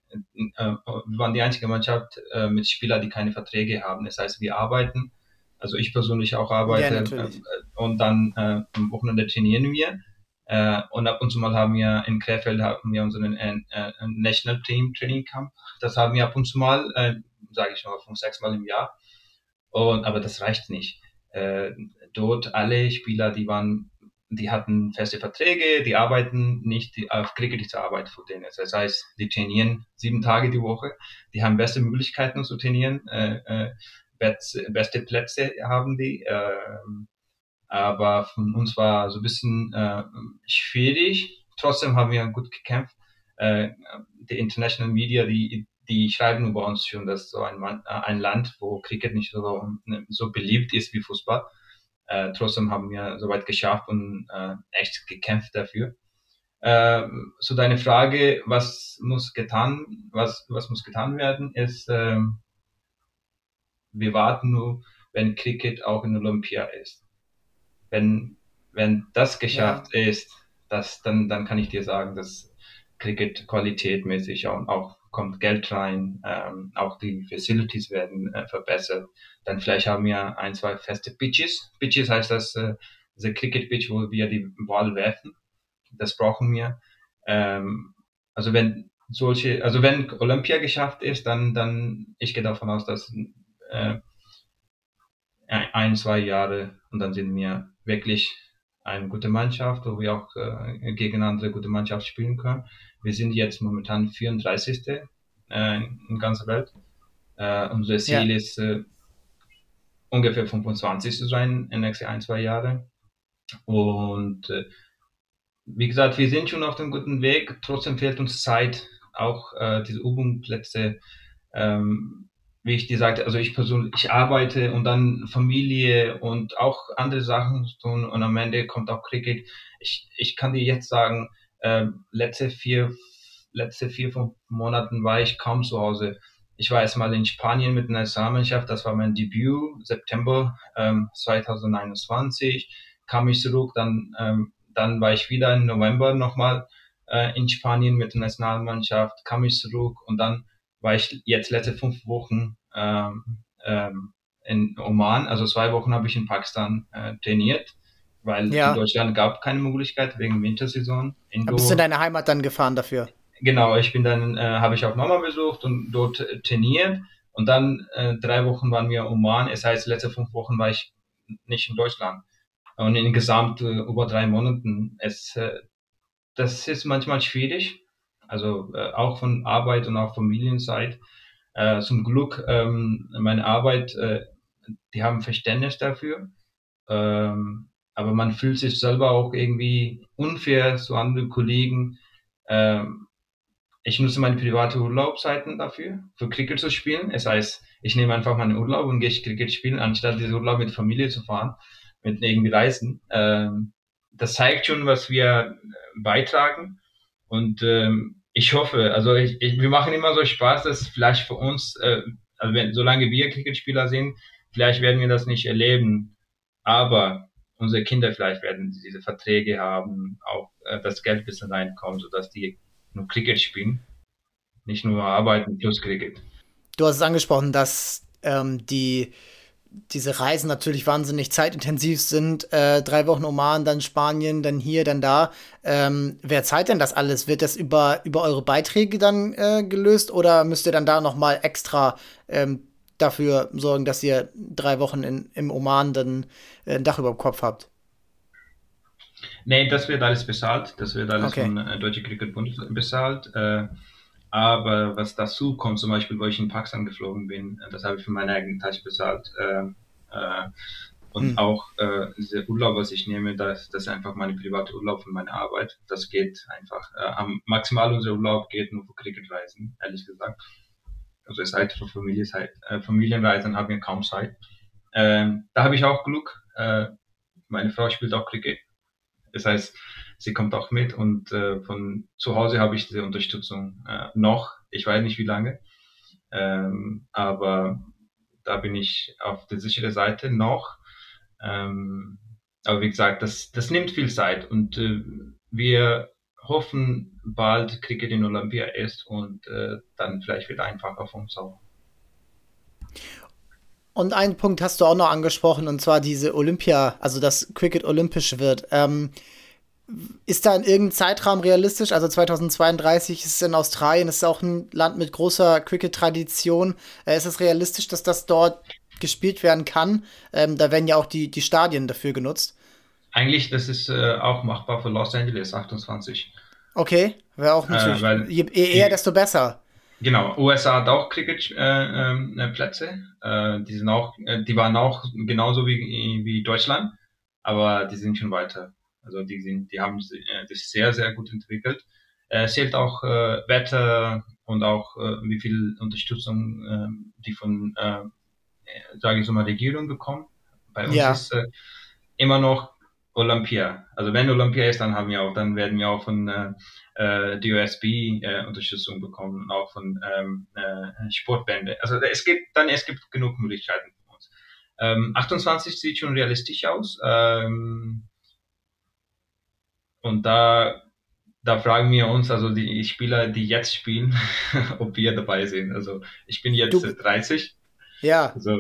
äh, wir waren die einzige Mannschaft äh, mit Spielern, die keine Verträge haben. Das heißt, wir arbeiten, also ich persönlich auch arbeite ja, und dann am Wochenende trainieren wir äh, und ab und zu mal haben wir in Krefeld haben wir unseren äh, äh, National Team Training Camp. Das haben wir ab und zu mal, äh, sage ich mal, fünf, sechs Mal im Jahr. Und, aber das reicht nicht. Äh, dort alle Spieler, die waren, die hatten feste Verträge, die arbeiten nicht die, auf kriegerische Arbeit für denen. Das heißt, die trainieren sieben Tage die Woche, die haben beste Möglichkeiten zu trainieren, äh, äh, beste Plätze haben die. Äh, aber von uns war so ein bisschen äh, schwierig. Trotzdem haben wir gut gekämpft. Äh, die International Media, die, die schreiben über uns schon, dass so ein, äh, ein Land, wo Cricket nicht so, so beliebt ist wie Fußball. Äh, trotzdem haben wir soweit geschafft und äh, echt gekämpft dafür. Äh, so deine Frage, was muss getan, was, was muss getan werden, ist, äh, wir warten nur, wenn Cricket auch in Olympia ist wenn, wenn das geschafft ja. ist, das, dann, dann kann ich dir sagen, dass Cricket qualitätmäßig auch, auch kommt Geld rein, ähm, auch die Facilities werden äh, verbessert. Dann vielleicht haben wir ein, zwei feste Pitches. Pitches heißt das, äh, the Cricket Pitch, wo wir die Ball werfen. Das brauchen wir. Ähm, also wenn solche, also wenn Olympia geschafft ist, dann, dann, ich gehe davon aus, dass äh, ein, zwei Jahre und dann sind wir wirklich eine gute Mannschaft, wo wir auch äh, gegen andere gute Mannschaft spielen können. Wir sind jetzt momentan 34. Äh, in ganzer Welt. Äh, unser Ziel ja. ist, äh, ungefähr 25 zu sein in den nächsten ein, zwei Jahren. Und äh, wie gesagt, wir sind schon auf dem guten Weg. Trotzdem fehlt uns Zeit, auch äh, diese Übungsplätze. Ähm, wie ich dir sagte, also ich persönlich, ich arbeite und dann Familie und auch andere Sachen tun und am Ende kommt auch Cricket. Ich, ich kann dir jetzt sagen, äh, letzte vier, letzte vier, fünf Monaten war ich kaum zu Hause. Ich war erstmal in Spanien mit einer Nationalmannschaft, das war mein Debüt, September ähm, 2021, kam ich zurück, dann, ähm, dann war ich wieder im November nochmal äh, in Spanien mit der Nationalmannschaft, kam ich zurück und dann war ich jetzt letzte fünf Wochen ähm, ähm, in Oman, also zwei Wochen habe ich in Pakistan äh, trainiert, weil ja. in Deutschland gab keine Möglichkeit wegen Wintersaison. Indoor. Bist du in deine Heimat dann gefahren dafür? Genau, ich bin dann, äh, habe ich auch Mama besucht und dort trainiert und dann äh, drei Wochen waren wir in Oman, es heißt letzte fünf Wochen war ich nicht in Deutschland und insgesamt äh, über drei Monaten. Es, äh, das ist manchmal schwierig, also äh, auch von Arbeit und auch Familienzeit. Äh, zum Glück, ähm, meine Arbeit, äh, die haben Verständnis dafür. Ähm, aber man fühlt sich selber auch irgendwie unfair zu anderen Kollegen. Ähm, ich nutze meine private Urlaubszeiten dafür, für Cricket zu spielen. Es heißt, ich nehme einfach meinen Urlaub und gehe Cricket spielen, anstatt diesen Urlaub mit Familie zu fahren, mit irgendwie Reisen. Ähm, das zeigt schon, was wir beitragen. Und ähm, ich hoffe, also ich, ich, wir machen immer so Spaß, dass vielleicht für uns, äh, also wenn, solange wir Cricketspieler sind, vielleicht werden wir das nicht erleben, aber unsere Kinder vielleicht werden diese Verträge haben, auch äh, das Geld ein bisschen reinkommen, sodass die nur Cricket spielen, nicht nur arbeiten plus Cricket. Du hast es angesprochen, dass ähm, die diese Reisen natürlich wahnsinnig zeitintensiv sind. Äh, drei Wochen Oman, dann Spanien, dann hier, dann da. Ähm, wer zahlt denn das alles? Wird das über, über eure Beiträge dann äh, gelöst oder müsst ihr dann da noch mal extra ähm, dafür sorgen, dass ihr drei Wochen in, im Oman dann äh, ein Dach über dem Kopf habt? Nee, das wird alles bezahlt. Das wird alles okay. von äh, Deutsche Cricket Bund bezahlt. Aber was dazu kommt, zum Beispiel, wo ich in Pakistan geflogen bin, äh, das habe ich für meine eigene Tasche bezahlt. Äh, äh, und hm. auch äh, dieser Urlaub, was ich nehme, das, das ist einfach meine private Urlaub von meiner Arbeit. Das geht einfach. Äh, am maximal unser Urlaub geht nur für Cricketreisen, ehrlich gesagt. Also es heißt für Familie, äh, Familienreisen haben wir kaum Zeit. Ähm, da habe ich auch Glück. Äh, meine Frau spielt auch Cricket. Das heißt, sie kommt auch mit und äh, von zu Hause habe ich diese Unterstützung äh, noch. Ich weiß nicht wie lange, ähm, aber da bin ich auf der sicheren Seite noch. Ähm, aber wie gesagt, das, das nimmt viel Zeit und äh, wir hoffen bald Cricket in Olympia ist und äh, dann vielleicht wieder einfacher uns auch. Und einen Punkt hast du auch noch angesprochen, und zwar diese Olympia, also dass Cricket olympisch wird. Ähm, ist da in irgendeinem Zeitraum realistisch? Also 2032 ist es in Australien, ist auch ein Land mit großer Cricket-Tradition. Äh, ist es realistisch, dass das dort gespielt werden kann? Ähm, da werden ja auch die, die Stadien dafür genutzt. Eigentlich, das ist äh, auch machbar für Los Angeles 28. Okay, wäre auch äh, natürlich. Äh, je eher, desto besser. Genau, USA hat auch Cricket-Plätze. Äh, äh, die sind auch, die waren auch genauso wie, wie Deutschland, aber die sind schon weiter. Also die sind, die haben äh, das sehr, sehr gut entwickelt. Äh, es zählt auch äh, Wetter und auch äh, wie viel Unterstützung äh, die von, äh, sage ich so mal, Regierung bekommen. Bei uns ja. ist äh, immer noch Olympia. Also wenn Olympia ist, dann haben wir auch, dann werden wir auch von äh, äh DOSB äh, Unterstützung bekommen, auch von ähm, äh, Sportbände. Also es gibt dann es gibt genug Möglichkeiten für uns. Ähm, 28 sieht schon realistisch aus. Ähm, und da, da fragen wir uns, also die Spieler, die jetzt spielen, ob wir dabei sind. Also ich bin jetzt du, 30. Ja. Also,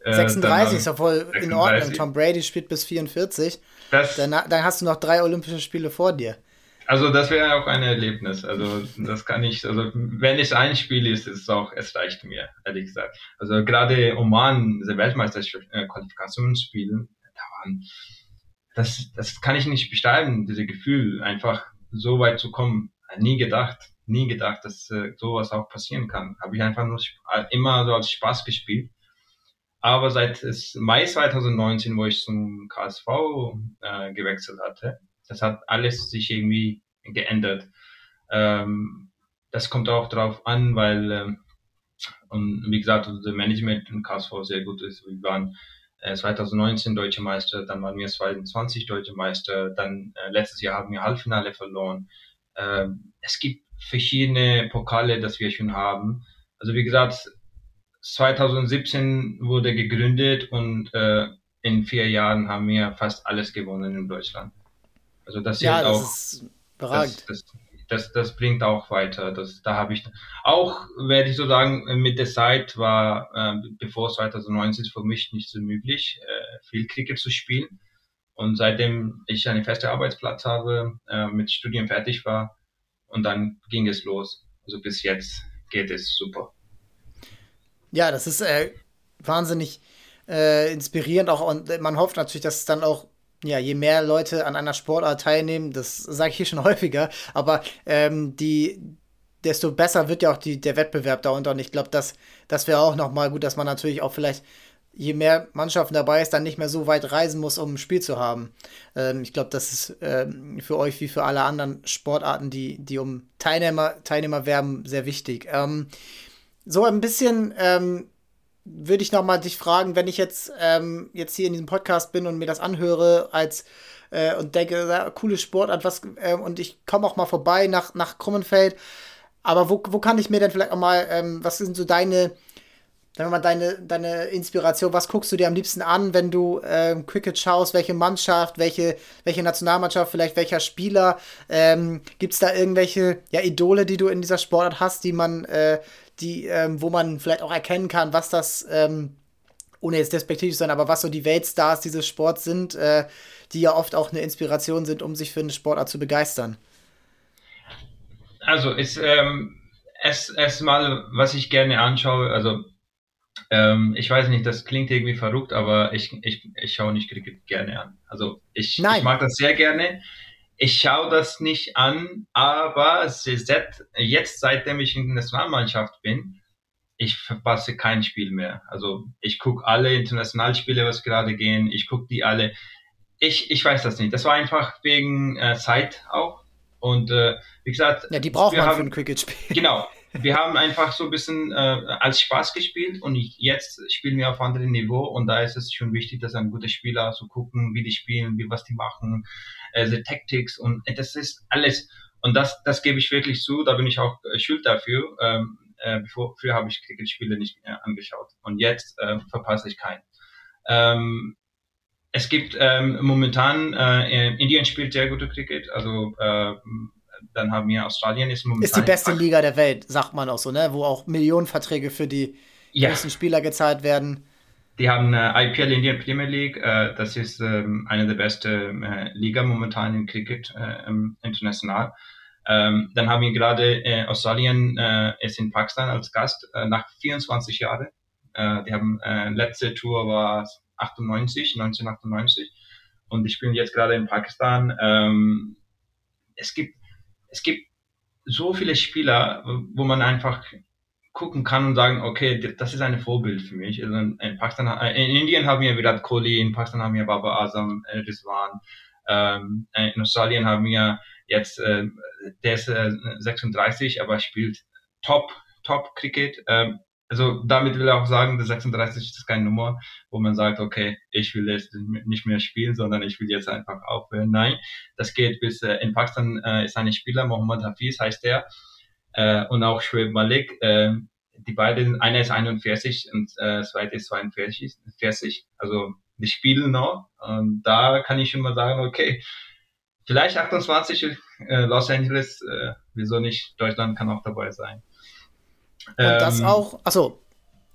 äh, 36 ist ja voll 36. in Ordnung. Tom Brady spielt bis 44. Das, dann, dann hast du noch drei Olympische Spiele vor dir. Also das wäre auch ein Erlebnis. Also das kann ich, also wenn es ein Spiel ist, ist es auch, es reicht mir, ehrlich gesagt. Also gerade Oman, diese Weltmeisterschaftsqualifikationsspiele, äh, da waren das, das kann ich nicht beschreiben, diese Gefühl, einfach so weit zu kommen. Nie gedacht, nie gedacht, dass äh, sowas auch passieren kann. Habe ich einfach nur immer so als Spaß gespielt. Aber seit Mai 2019, wo ich zum KSV äh, gewechselt hatte, das hat alles sich irgendwie geändert. Ähm, das kommt auch darauf an, weil, ähm, und wie gesagt, das Management im KSV sehr gut ist. Wir waren äh, 2019 Deutsche Meister, dann waren wir 2020 Deutsche Meister, dann äh, letztes Jahr haben wir Halbfinale verloren. Ähm, es gibt verschiedene Pokale, das wir schon haben. Also wie gesagt, 2017 wurde gegründet und äh, in vier Jahren haben wir fast alles gewonnen in Deutschland. Also das ja, das auch, ist das, das, das, das, bringt auch weiter. Das, da habe ich auch, werde ich so sagen, mit der Zeit war, äh, bevor 2019 für mich nicht so möglich, äh, viel Cricket zu spielen. Und seitdem ich einen festen Arbeitsplatz habe, äh, mit Studium fertig war, und dann ging es los. Also bis jetzt geht es super. Ja, das ist äh, wahnsinnig äh, inspirierend auch und man hofft natürlich, dass es dann auch ja, je mehr Leute an einer Sportart teilnehmen, das sage ich hier schon häufiger, aber ähm, die, desto besser wird ja auch die, der Wettbewerb darunter. Und ich glaube, das, das wäre auch nochmal gut, dass man natürlich auch vielleicht, je mehr Mannschaften dabei ist, dann nicht mehr so weit reisen muss, um ein Spiel zu haben. Ähm, ich glaube, das ist ähm, für euch wie für alle anderen Sportarten, die, die um Teilnehmer, Teilnehmer werben, sehr wichtig. Ähm, so ein bisschen ähm, würde ich noch mal dich fragen, wenn ich jetzt, ähm, jetzt hier in diesem Podcast bin und mir das anhöre als äh, und denke, ja, coole Sportart, was, äh, und ich komme auch mal vorbei nach, nach Krummenfeld. Aber wo, wo kann ich mir denn vielleicht auch mal, ähm, was sind so deine, sagen wir mal, deine, deine Inspiration, was guckst du dir am liebsten an, wenn du ähm, Cricket schaust, welche Mannschaft, welche, welche Nationalmannschaft, vielleicht welcher Spieler? Ähm, Gibt es da irgendwelche ja, Idole, die du in dieser Sportart hast, die man, äh, die, ähm, wo man vielleicht auch erkennen kann, was das, ähm, ohne jetzt despektiert zu sein, aber was so die Weltstars dieses Sports sind, äh, die ja oft auch eine Inspiration sind, um sich für eine Sportart zu begeistern. Also ist ähm, erst erstmal, was ich gerne anschaue, also ähm, ich weiß nicht, das klingt irgendwie verrückt, aber ich, ich, ich schaue nicht Cricket gerne an. Also ich, ich mag das sehr gerne ich schaue das nicht an, aber jetzt, seitdem ich in der Nationalmannschaft bin, ich verpasse kein Spiel mehr. Also ich gucke alle Internationalspiele, was gerade gehen, ich gucke die alle. Ich, ich weiß das nicht. Das war einfach wegen äh, Zeit auch. Und äh, wie gesagt, ja, die braucht man haben, für ein Cricket-Spiel. Genau. Wir haben einfach so ein bisschen äh, als Spaß gespielt und jetzt spielen wir auf anderem Niveau und da ist es schon wichtig, dass ein guter Spieler zu so gucken, wie die spielen, wie was die machen, äh, the Tactics und äh, das ist alles. Und das, das gebe ich wirklich zu, da bin ich auch äh, schuld dafür. Ähm, äh, bevor, früher habe ich Cricket-Spiele nicht mehr angeschaut und jetzt äh, verpasse ich keinen. Ähm, es gibt ähm, momentan, äh, Indien spielt sehr gute Cricket, also äh, dann haben wir Australien ist momentan. Ist die beste Liga der Welt, sagt man auch so, ne? Wo auch Millionenverträge für die ja. größten Spieler gezahlt werden. Die haben äh, IPL Indian Premier League, äh, das ist ähm, eine der besten äh, Liga momentan im Cricket äh, international. Ähm, dann haben wir gerade äh, Australien äh, ist in Pakistan als Gast äh, nach 24 Jahren. Äh, die haben äh, letzte Tour war 98, 1998 und die spielen jetzt gerade in Pakistan. Ähm, es gibt es gibt so viele Spieler, wo man einfach gucken kann und sagen, okay, das ist ein Vorbild für mich. Also in, Pakistan, äh, in Indien haben wir Virat Kohli, in Pakistan haben wir Baba Azam, äh, Rizwan, ähm, äh, in Australien haben wir jetzt, äh, der ist äh, 36, aber spielt Top, Top Cricket. Ähm, also damit will er auch sagen, der 36 ist keine Nummer, wo man sagt, okay, ich will jetzt nicht mehr spielen, sondern ich will jetzt einfach aufhören. Nein, das geht bis äh, in Pakistan äh, ist ein Spieler, Mohammad Hafiz heißt der, äh, und auch Shoaib Malik. Äh, die beiden, einer ist 41 und äh, zweite ist 42, 40. Also die spielen noch. Und da kann ich immer sagen, okay, vielleicht 28 äh, Los Angeles, äh, wieso nicht? Deutschland kann auch dabei sein. Und ähm, das auch, achso,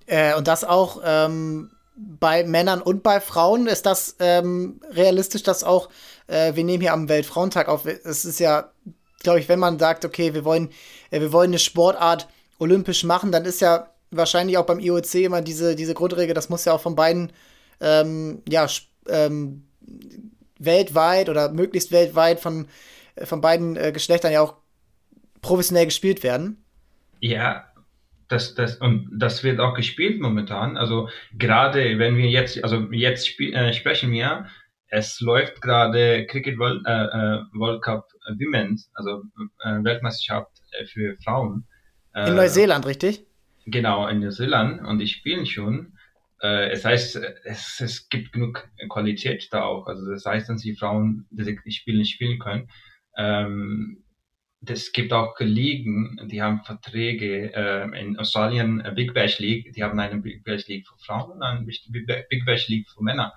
äh, und das auch ähm, bei Männern und bei Frauen ist das ähm, realistisch, dass auch, äh, wir nehmen hier am Weltfrauentag auf, es ist ja glaube ich, wenn man sagt, okay, wir wollen, äh, wir wollen eine Sportart olympisch machen, dann ist ja wahrscheinlich auch beim IOC immer diese, diese Grundregel, das muss ja auch von beiden, ähm, ja, ähm, weltweit oder möglichst weltweit von, äh, von beiden äh, Geschlechtern ja auch professionell gespielt werden. Ja, das, das, und das wird auch gespielt momentan. Also gerade wenn wir jetzt, also jetzt äh, sprechen wir, es läuft gerade Cricket World, äh, äh World Cup Women's, also äh, Weltmeisterschaft äh, für Frauen. Äh, in Neuseeland, richtig? Genau, in Neuseeland und die spielen schon. Äh, es heißt, es, es gibt genug Qualität da auch. Also das heißt, dass die Frauen die Spiele nicht spielen können. Ähm, es gibt auch Ligen, die haben Verträge äh, in Australien, äh, Big Bash League, die haben eine Big Bash League für Frauen und eine Big Bash League für Männer.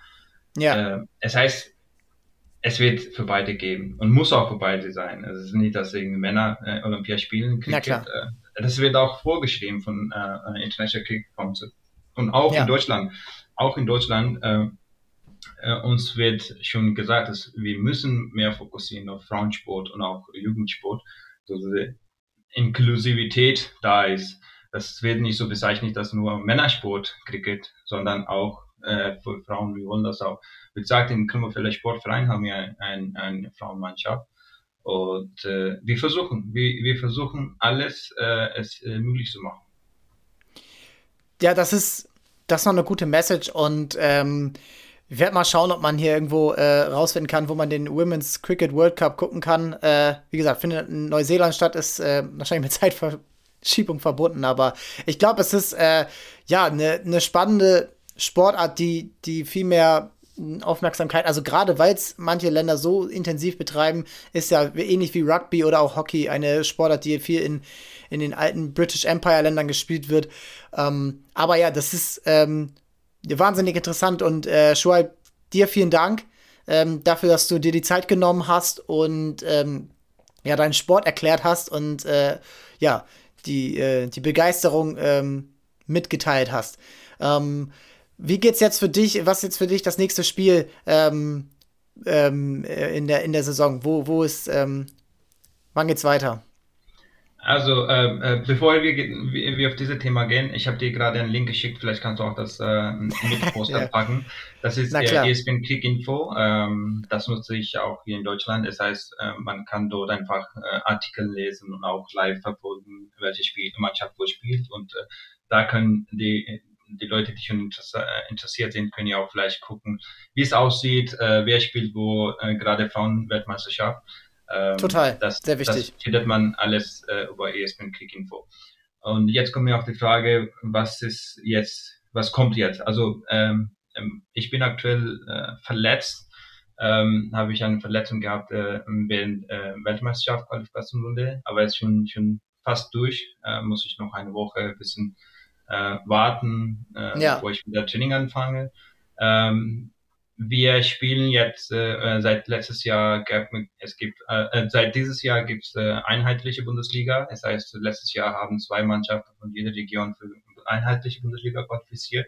Ja. Äh, es heißt, es wird für beide geben und muss auch für beide sein. Also es ist nicht, dass irgendwie Männer äh, Olympia spielen. Klar. Äh, das wird auch vorgeschrieben von äh, International Cricket Council. Und auch ja. in Deutschland, auch in Deutschland, äh, äh, uns wird schon gesagt, dass wir müssen mehr fokussieren auf Frauensport und auch Jugendsport, so dass Inklusivität da ist. Das wird nicht so bezeichnet, dass nur Männersport Cricket, sondern auch äh, für Frauen. Wir wollen das auch. Wie gesagt, im Klimmerfelder Sportverein haben wir ein, ein, eine Frauenmannschaft. Und äh, wir versuchen, wir, wir versuchen alles, äh, es äh, möglich zu machen. Ja, das ist, das noch eine gute Message und ähm, ich werde mal schauen, ob man hier irgendwo äh, rausfinden kann, wo man den Women's Cricket World Cup gucken kann. Äh, wie gesagt, findet in Neuseeland statt, ist äh, wahrscheinlich mit Zeitverschiebung verbunden, aber ich glaube, es ist äh, ja eine ne spannende Sportart, die, die viel mehr Aufmerksamkeit, also gerade weil es manche Länder so intensiv betreiben, ist ja ähnlich wie Rugby oder auch Hockey eine Sportart, die viel in, in den alten British Empire Ländern gespielt wird. Ähm, aber ja, das ist ähm, wahnsinnig interessant und äh, Shuaib, dir vielen Dank ähm, dafür, dass du dir die Zeit genommen hast und ähm, ja, deinen Sport erklärt hast und äh, ja, die, äh, die Begeisterung ähm, mitgeteilt hast. Ähm, wie geht's jetzt für dich? Was ist jetzt für dich das nächste Spiel ähm, ähm, äh, in, der, in der Saison? Wo, wo ist, ähm, wann geht's weiter? Also, äh, äh, bevor wir, wir auf dieses Thema gehen, ich habe dir gerade einen Link geschickt, vielleicht kannst du auch das äh, mit Poster ja. packen. Das ist der ESPN Click Info. Ähm, das nutze ich auch hier in Deutschland. Das heißt, äh, man kann dort einfach äh, Artikel lesen und auch live verfolgen, welche Spiel, Mannschaft wo spielt. Und äh, da können die, die Leute, die schon interessiert sind, können ja auch vielleicht gucken, wie es aussieht, äh, wer spielt wo, äh, gerade Frauenweltmeisterschaft. Ähm, Total, das, sehr wichtig. Das findet man alles äh, über ESPN Click Info. Und jetzt kommt mir auch die Frage, was ist jetzt, was kommt jetzt? Also ähm, ähm ich bin aktuell äh, verletzt, ähm, habe ich eine Verletzung gehabt äh, während äh, Weltmeisterschaft Qualifikationsrunde, aber jetzt schon schon fast durch, äh, muss ich noch eine Woche ein bisschen äh, warten, äh, ja. bevor ich wieder Training anfange. Ähm, wir spielen jetzt äh, äh, seit letztes Jahr es gibt äh, äh, seit dieses Jahr gibt es äh, einheitliche Bundesliga. Das heißt, letztes Jahr haben zwei Mannschaften von jeder Region für einheitliche Bundesliga qualifiziert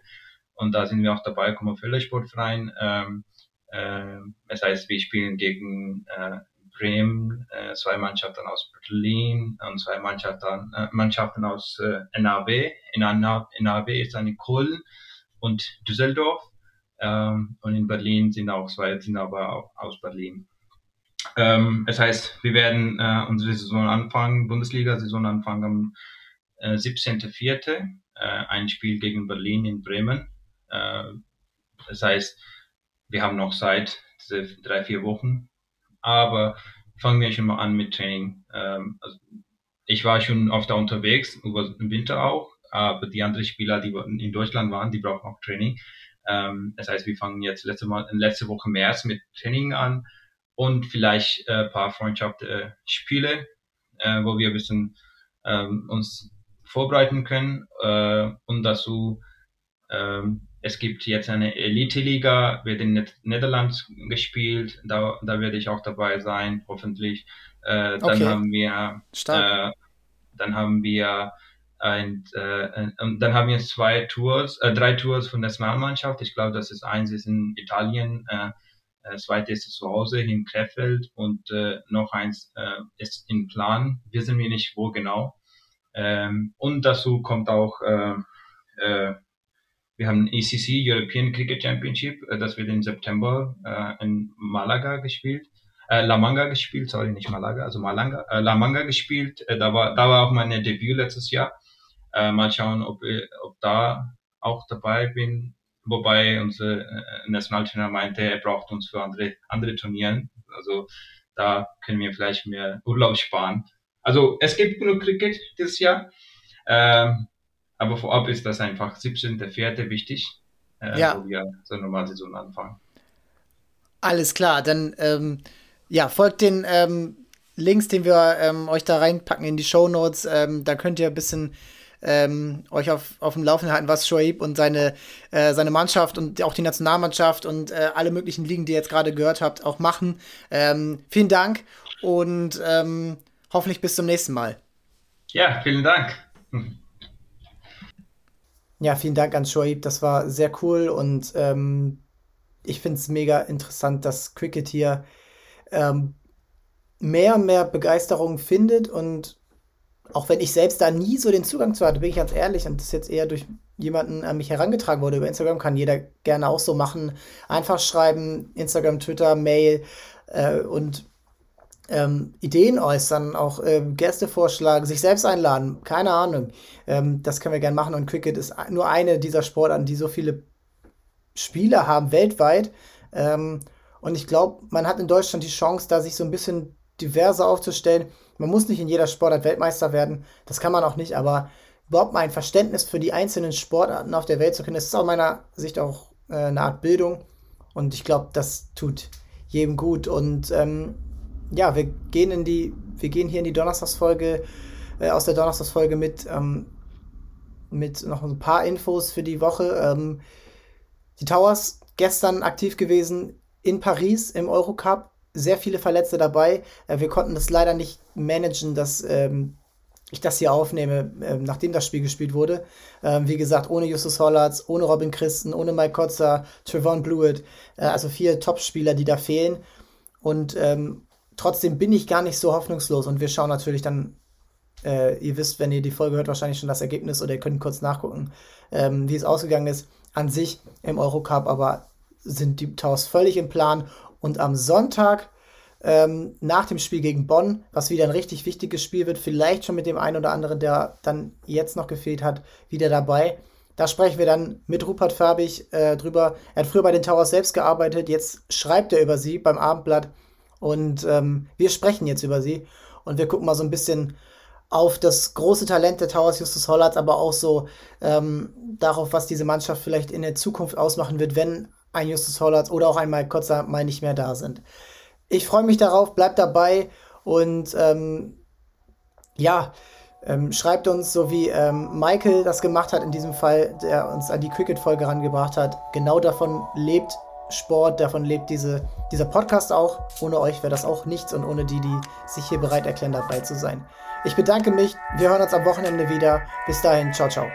und da sind wir auch dabei, Kummerfelder Sportverein. Ähm, äh, das heißt, wir spielen gegen äh, Bremen, äh, zwei Mannschaften aus Berlin und zwei Mannschaften, äh, Mannschaften aus äh, NRW. In NRW ist eine Köln und Düsseldorf ähm, und in Berlin sind auch zwei, sind aber auch aus Berlin. Ähm, das heißt, wir werden unsere Saison anfangen, Bundesliga-Saison anfangen am äh, 17.04. Äh, ein Spiel gegen Berlin in Bremen. Das heißt, wir haben noch Zeit, diese drei, vier Wochen. Aber fangen wir schon mal an mit Training. Ähm, also ich war schon oft da unterwegs, über den Winter auch, aber die anderen Spieler, die in Deutschland waren, die brauchen auch Training. Ähm, das heißt, wir fangen jetzt letzte, Mal, letzte Woche März mit Training an und vielleicht äh, paar Freundschaftsspiele, äh, wo wir ein bisschen ähm, uns vorbereiten können äh, und dazu ähm, es gibt jetzt eine Elite-Liga, wird in Niederlanden gespielt, da, da werde ich auch dabei sein, hoffentlich. Äh, dann okay. haben wir äh, dann haben wir ein, äh, und dann haben wir zwei Tours, äh, drei Tours von der Nationalmannschaft. Ich glaube, das ist eins ist in Italien, äh, das zweite ist zu Hause in Krefeld und äh, noch eins äh, ist in Plan. Wissen wir nicht wo genau. Ähm, und dazu kommt auch äh, äh, wir haben ECC, European Cricket Championship, äh, das wird im September äh, in Malaga gespielt. Äh, La Manga gespielt, sorry, nicht Malaga, also Malanga, äh, La Manga gespielt. Äh, da war, da war auch mein Debüt letztes Jahr. Äh, mal schauen, ob, ob da auch dabei bin. Wobei unser äh, Nationaltrainer meinte, er braucht uns für andere, andere Turnieren. Also da können wir vielleicht mehr Urlaub sparen. Also es gibt genug Cricket dieses Jahr. Ähm, aber vorab ist das einfach 17.04. wichtig, äh, ja. wo wir so eine normale Saison anfangen. Alles klar, dann ähm, ja, folgt den ähm, Links, den wir ähm, euch da reinpacken in die Show Notes. Ähm, da könnt ihr ein bisschen ähm, euch auf, auf dem Laufenden halten, was Shoaib und seine, äh, seine Mannschaft und auch die Nationalmannschaft und äh, alle möglichen Ligen, die ihr jetzt gerade gehört habt, auch machen. Ähm, vielen Dank und hoffentlich bis zum nächsten Mal. Ja, vielen Dank. Ja, vielen Dank an Shoaib. Das war sehr cool und ähm, ich finde es mega interessant, dass Cricket hier ähm, mehr und mehr Begeisterung findet und auch wenn ich selbst da nie so den Zugang zu hatte, bin ich ganz ehrlich und das jetzt eher durch jemanden an mich herangetragen wurde über Instagram, kann jeder gerne auch so machen. Einfach schreiben, Instagram, Twitter, Mail äh, und ähm, Ideen äußern, auch äh, Gäste vorschlagen, sich selbst einladen, keine Ahnung. Ähm, das können wir gerne machen und Cricket ist nur eine dieser Sportarten, die so viele Spieler haben weltweit. Ähm, und ich glaube, man hat in Deutschland die Chance, da sich so ein bisschen diverser aufzustellen. Man muss nicht in jeder Sportart Weltmeister werden, das kann man auch nicht, aber überhaupt mal ein Verständnis für die einzelnen Sportarten auf der Welt zu können, das ist aus meiner Sicht auch äh, eine Art Bildung. Und ich glaube, das tut jedem gut. Und ähm, ja, wir gehen in die, wir gehen hier in die Donnerstagsfolge, äh, aus der Donnerstagsfolge mit, ähm, mit noch ein paar Infos für die Woche. Ähm, die Towers gestern aktiv gewesen in Paris im Eurocup. Sehr viele Verletzte dabei. Äh, wir konnten das leider nicht managen, dass ähm, ich das hier aufnehme, äh, nachdem das Spiel gespielt wurde. Ähm, wie gesagt, ohne Justus Hollatz, ohne Robin Christen, ohne Mike Kotzer, Trevon Blewett. Äh, also vier Top-Spieler, die da fehlen. Und ähm, trotzdem bin ich gar nicht so hoffnungslos. Und wir schauen natürlich dann, äh, ihr wisst, wenn ihr die Folge hört, wahrscheinlich schon das Ergebnis oder ihr könnt kurz nachgucken, ähm, wie es ausgegangen ist an sich im Eurocup. Aber sind die Towers völlig im Plan. Und am Sonntag ähm, nach dem Spiel gegen Bonn, was wieder ein richtig wichtiges Spiel wird, vielleicht schon mit dem einen oder anderen, der dann jetzt noch gefehlt hat, wieder dabei. Da sprechen wir dann mit Rupert Farbig äh, drüber. Er hat früher bei den Towers selbst gearbeitet, jetzt schreibt er über sie beim Abendblatt und ähm, wir sprechen jetzt über sie und wir gucken mal so ein bisschen auf das große Talent der Towers Justus Hollatz, aber auch so ähm, darauf, was diese Mannschaft vielleicht in der Zukunft ausmachen wird, wenn ein Justus Hollatz oder auch ein Mike Kotzer mal nicht mehr da sind. Ich freue mich darauf, bleibt dabei und ähm, ja, ähm, schreibt uns, so wie ähm, Michael das gemacht hat in diesem Fall, der uns an die Cricket-Folge rangebracht hat. Genau davon lebt Sport, davon lebt diese, dieser Podcast auch. Ohne euch wäre das auch nichts und ohne die, die sich hier bereit erklären, dabei zu sein. Ich bedanke mich. Wir hören uns am Wochenende wieder. Bis dahin. Ciao, ciao.